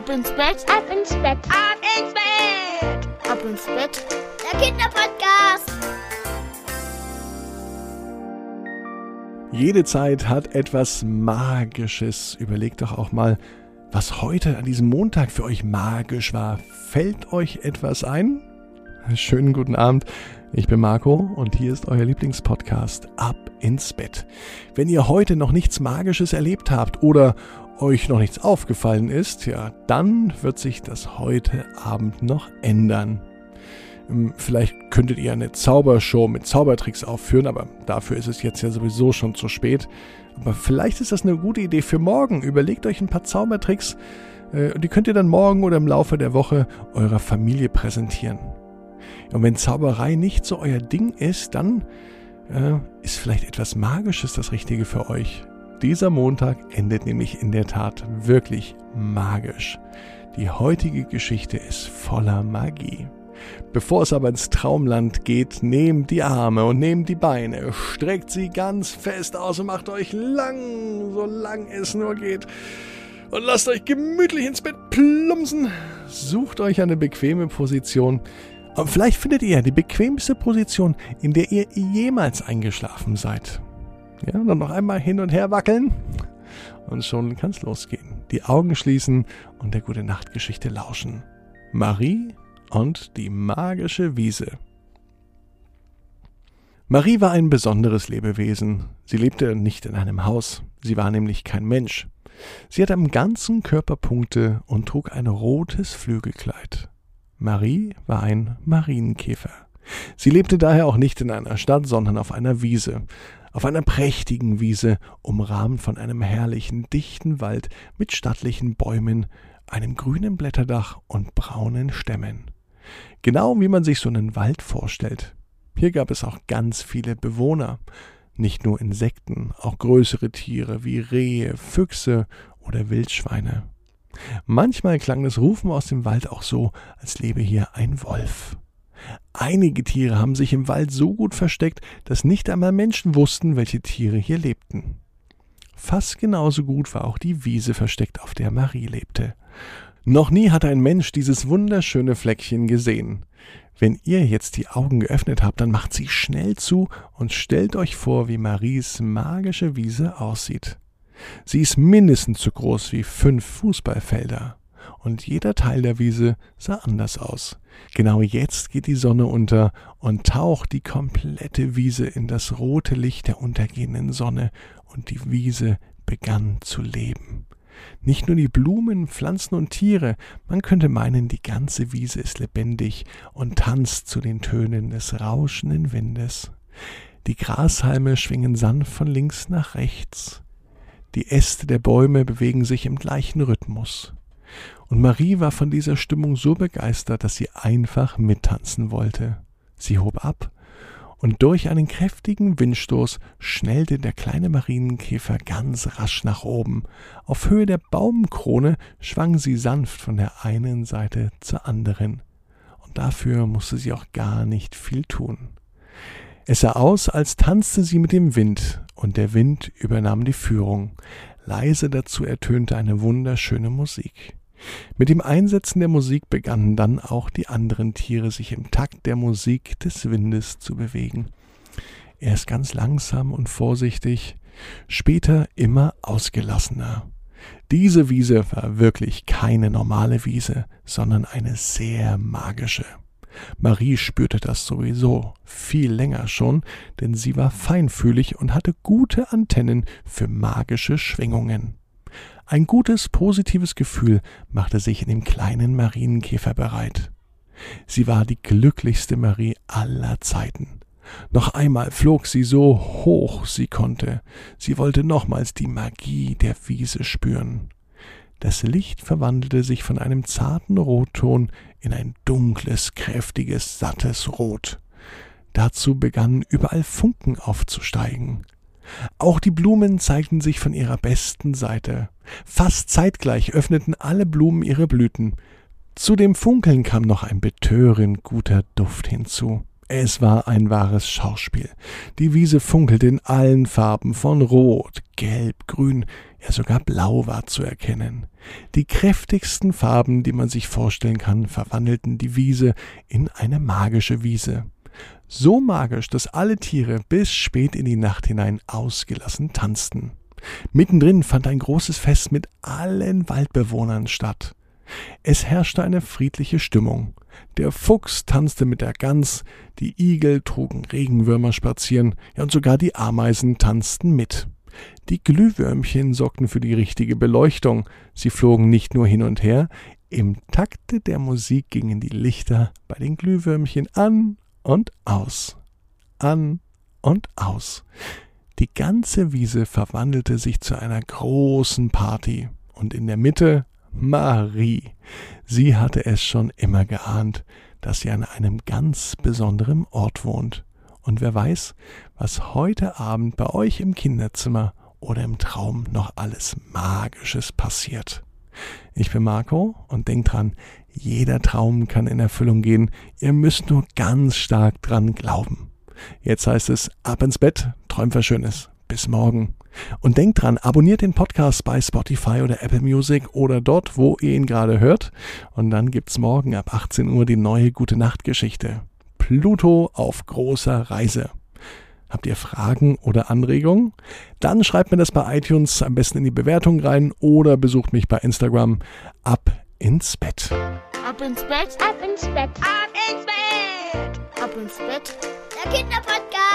Ab ins Bett, ab ins Bett, ab ins Bett, ab ins Bett. Der Kinderpodcast. Jede Zeit hat etwas Magisches. Überlegt doch auch mal, was heute an diesem Montag für euch magisch war. Fällt euch etwas ein? Schönen guten Abend. Ich bin Marco und hier ist euer Lieblingspodcast Ab ins Bett. Wenn ihr heute noch nichts Magisches erlebt habt oder euch noch nichts aufgefallen ist, ja, dann wird sich das heute Abend noch ändern. Ähm, vielleicht könntet ihr eine Zaubershow mit Zaubertricks aufführen, aber dafür ist es jetzt ja sowieso schon zu spät. Aber vielleicht ist das eine gute Idee für morgen. Überlegt euch ein paar Zaubertricks äh, die könnt ihr dann morgen oder im Laufe der Woche eurer Familie präsentieren. Und wenn Zauberei nicht so euer Ding ist, dann äh, ist vielleicht etwas Magisches das Richtige für euch. Dieser Montag endet nämlich in der Tat wirklich magisch. Die heutige Geschichte ist voller Magie. Bevor es aber ins Traumland geht, nehmt die Arme und nehmt die Beine, streckt sie ganz fest aus und macht euch lang, so lang es nur geht. Und lasst euch gemütlich ins Bett plumpsen. Sucht euch eine bequeme Position. Vielleicht findet ihr die bequemste Position, in der ihr jemals eingeschlafen seid. Ja, dann noch einmal hin und her wackeln und schon kann's losgehen. Die Augen schließen und der gute Nachtgeschichte lauschen. Marie und die magische Wiese. Marie war ein besonderes Lebewesen. Sie lebte nicht in einem Haus. Sie war nämlich kein Mensch. Sie hatte am ganzen Körper Punkte und trug ein rotes Flügelkleid. Marie war ein Marienkäfer. Sie lebte daher auch nicht in einer Stadt, sondern auf einer Wiese, auf einer prächtigen Wiese, umrahmt von einem herrlichen, dichten Wald mit stattlichen Bäumen, einem grünen Blätterdach und braunen Stämmen. Genau wie man sich so einen Wald vorstellt. Hier gab es auch ganz viele Bewohner, nicht nur Insekten, auch größere Tiere wie Rehe, Füchse oder Wildschweine. Manchmal klang das Rufen aus dem Wald auch so, als lebe hier ein Wolf. Einige Tiere haben sich im Wald so gut versteckt, dass nicht einmal Menschen wussten, welche Tiere hier lebten. Fast genauso gut war auch die Wiese versteckt, auf der Marie lebte. Noch nie hat ein Mensch dieses wunderschöne Fleckchen gesehen. Wenn ihr jetzt die Augen geöffnet habt, dann macht sie schnell zu und stellt euch vor, wie Maries magische Wiese aussieht. Sie ist mindestens so groß wie fünf Fußballfelder. Und jeder Teil der Wiese sah anders aus. Genau jetzt geht die Sonne unter und taucht die komplette Wiese in das rote Licht der untergehenden Sonne, und die Wiese begann zu leben. Nicht nur die Blumen, Pflanzen und Tiere, man könnte meinen, die ganze Wiese ist lebendig und tanzt zu den Tönen des rauschenden Windes. Die Grashalme schwingen sanft von links nach rechts. Die Äste der Bäume bewegen sich im gleichen Rhythmus. Und Marie war von dieser Stimmung so begeistert, dass sie einfach mittanzen wollte. Sie hob ab, und durch einen kräftigen Windstoß schnellte der kleine Marienkäfer ganz rasch nach oben. Auf Höhe der Baumkrone schwang sie sanft von der einen Seite zur anderen. Und dafür musste sie auch gar nicht viel tun. Es sah aus, als tanzte sie mit dem Wind, und der Wind übernahm die Führung. Leise dazu ertönte eine wunderschöne Musik. Mit dem Einsetzen der Musik begannen dann auch die anderen Tiere sich im Takt der Musik des Windes zu bewegen. Erst ganz langsam und vorsichtig, später immer ausgelassener. Diese Wiese war wirklich keine normale Wiese, sondern eine sehr magische. Marie spürte das sowieso viel länger schon, denn sie war feinfühlig und hatte gute Antennen für magische Schwingungen. Ein gutes, positives Gefühl machte sich in dem kleinen Marienkäfer bereit. Sie war die glücklichste Marie aller Zeiten. Noch einmal flog sie so hoch sie konnte. Sie wollte nochmals die Magie der Wiese spüren. Das Licht verwandelte sich von einem zarten Rotton in ein dunkles, kräftiges, sattes Rot. Dazu begannen überall Funken aufzusteigen. Auch die Blumen zeigten sich von ihrer besten Seite. Fast zeitgleich öffneten alle Blumen ihre Blüten. Zu dem Funkeln kam noch ein betörend guter Duft hinzu. Es war ein wahres Schauspiel. Die Wiese funkelte in allen Farben von Rot, Gelb, Grün, ja sogar Blau war zu erkennen. Die kräftigsten Farben, die man sich vorstellen kann, verwandelten die Wiese in eine magische Wiese. So magisch, dass alle Tiere bis spät in die Nacht hinein ausgelassen tanzten. Mittendrin fand ein großes Fest mit allen Waldbewohnern statt. Es herrschte eine friedliche Stimmung. Der Fuchs tanzte mit der Gans, die Igel trugen Regenwürmer spazieren, ja und sogar die Ameisen tanzten mit. Die Glühwürmchen sorgten für die richtige Beleuchtung. Sie flogen nicht nur hin und her, im Takte der Musik gingen die Lichter bei den Glühwürmchen an und aus, an und aus. Die ganze Wiese verwandelte sich zu einer großen Party, und in der Mitte Marie. Sie hatte es schon immer geahnt, dass sie an einem ganz besonderen Ort wohnt. Und wer weiß, was heute Abend bei euch im Kinderzimmer oder im Traum noch alles Magisches passiert. Ich bin Marco und denkt dran, jeder Traum kann in Erfüllung gehen. Ihr müsst nur ganz stark dran glauben. Jetzt heißt es ab ins Bett, träumt was Schönes. Bis morgen. Und denkt dran, abonniert den Podcast bei Spotify oder Apple Music oder dort, wo ihr ihn gerade hört. Und dann gibt's morgen ab 18 Uhr die neue Gute Nacht Geschichte. Pluto auf großer Reise. Habt ihr Fragen oder Anregungen? Dann schreibt mir das bei iTunes am besten in die Bewertung rein oder besucht mich bei Instagram. Ab ins Bett. Ab ins Bett, Ab ins Bett. Ab ins Bett. ab ins Bett. Der Kinderpodcast.